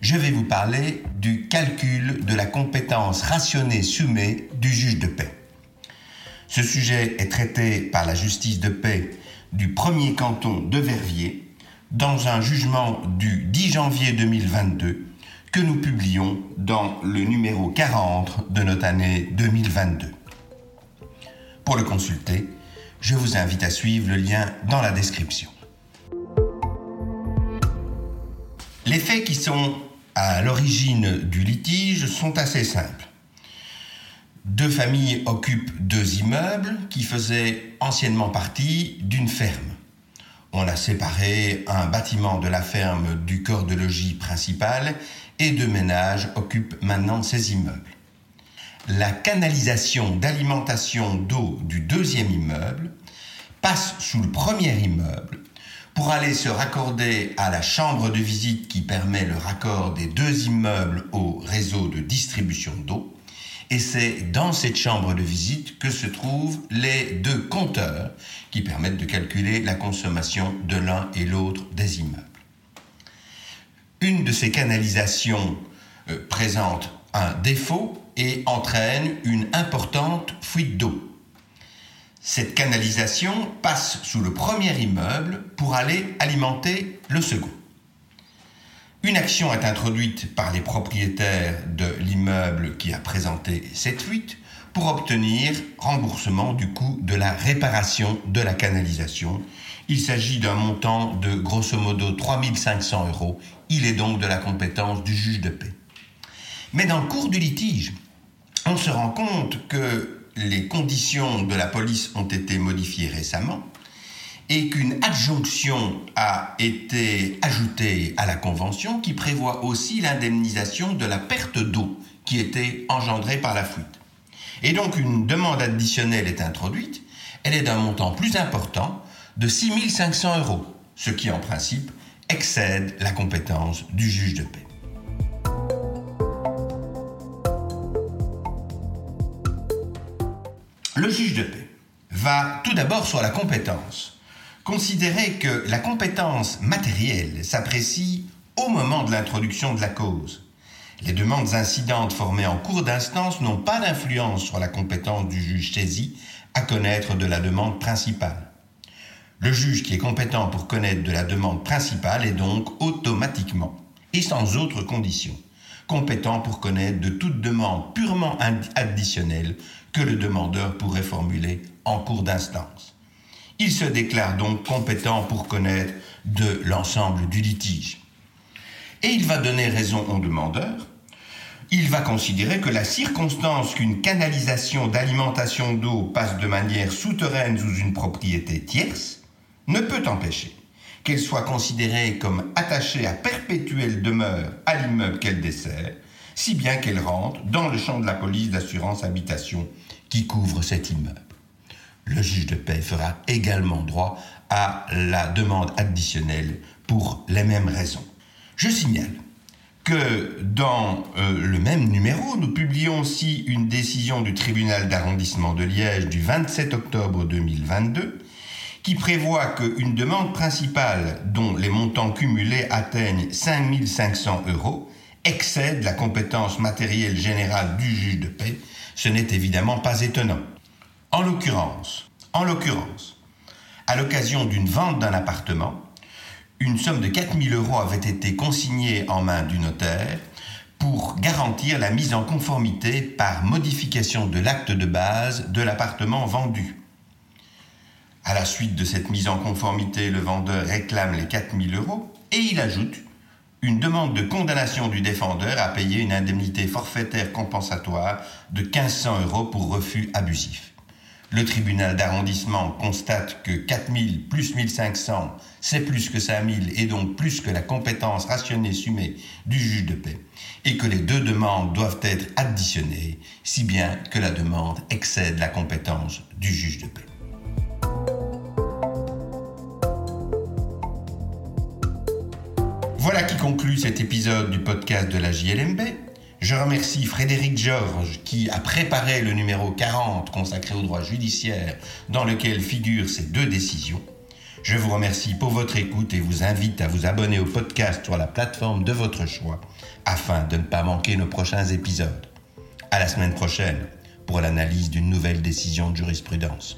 je vais vous parler du calcul de la compétence rationnée summée du juge de paix. Ce sujet est traité par la justice de paix du premier canton de Verviers dans un jugement du 10 janvier 2022 que nous publions dans le numéro 40 de notre année 2022. Pour le consulter, je vous invite à suivre le lien dans la description. Les faits qui sont à l'origine du litige sont assez simples. Deux familles occupent deux immeubles qui faisaient anciennement partie d'une ferme. On a séparé un bâtiment de la ferme du corps de logis principal et deux ménages occupent maintenant ces immeubles. La canalisation d'alimentation d'eau du deuxième immeuble passe sous le premier immeuble pour aller se raccorder à la chambre de visite qui permet le raccord des deux immeubles au réseau de distribution d'eau. Et c'est dans cette chambre de visite que se trouvent les deux compteurs qui permettent de calculer la consommation de l'un et l'autre des immeubles. Une de ces canalisations euh, présente un défaut et entraîne une importante fuite d'eau. Cette canalisation passe sous le premier immeuble pour aller alimenter le second. Une action est introduite par les propriétaires de l'immeuble qui a présenté cette fuite pour obtenir remboursement du coût de la réparation de la canalisation. Il s'agit d'un montant de grosso modo 3500 euros. Il est donc de la compétence du juge de paix. Mais dans le cours du litige, on se rend compte que les conditions de la police ont été modifiées récemment et qu'une adjonction a été ajoutée à la Convention qui prévoit aussi l'indemnisation de la perte d'eau qui était engendrée par la fuite. Et donc une demande additionnelle est introduite, elle est d'un montant plus important de 6500 euros, ce qui en principe excède la compétence du juge de paix. Le juge de paix va tout d'abord sur la compétence. Considérer que la compétence matérielle s'apprécie au moment de l'introduction de la cause. Les demandes incidentes formées en cours d'instance n'ont pas d'influence sur la compétence du juge saisi à connaître de la demande principale. Le juge qui est compétent pour connaître de la demande principale est donc automatiquement et sans autre condition compétent pour connaître de toute demande purement additionnelle que le demandeur pourrait formuler en cours d'instance. Il se déclare donc compétent pour connaître de l'ensemble du litige. Et il va donner raison au demandeur. Il va considérer que la circonstance qu'une canalisation d'alimentation d'eau passe de manière souterraine sous une propriété tierce ne peut empêcher qu'elle soit considérée comme attachée à perpétuelle demeure à l'immeuble qu'elle dessert, si bien qu'elle rentre dans le champ de la police d'assurance habitation qui couvre cet immeuble. Le juge de paix fera également droit à la demande additionnelle pour les mêmes raisons. Je signale que dans euh, le même numéro, nous publions aussi une décision du tribunal d'arrondissement de Liège du 27 octobre 2022 qui prévoit qu'une demande principale dont les montants cumulés atteignent 5500 euros excède la compétence matérielle générale du juge de paix ce n'est évidemment pas étonnant. En l'occurrence, en l'occurrence, à l'occasion d'une vente d'un appartement, une somme de 4000 euros avait été consignée en main du notaire pour garantir la mise en conformité par modification de l'acte de base de l'appartement vendu. À la suite de cette mise en conformité, le vendeur réclame les 4000 euros et il ajoute une demande de condamnation du défendeur à payer une indemnité forfaitaire compensatoire de 1500 euros pour refus abusif. Le tribunal d'arrondissement constate que 4000 plus 1500, c'est plus que 5000 et donc plus que la compétence rationnée sumée du juge de paix, et que les deux demandes doivent être additionnées, si bien que la demande excède la compétence du juge de paix. Voilà qui conclut cet épisode du podcast de la JLMB. Je remercie Frédéric Georges qui a préparé le numéro 40 consacré au droit judiciaire dans lequel figurent ces deux décisions. Je vous remercie pour votre écoute et vous invite à vous abonner au podcast sur la plateforme de votre choix afin de ne pas manquer nos prochains épisodes. À la semaine prochaine pour l'analyse d'une nouvelle décision de jurisprudence.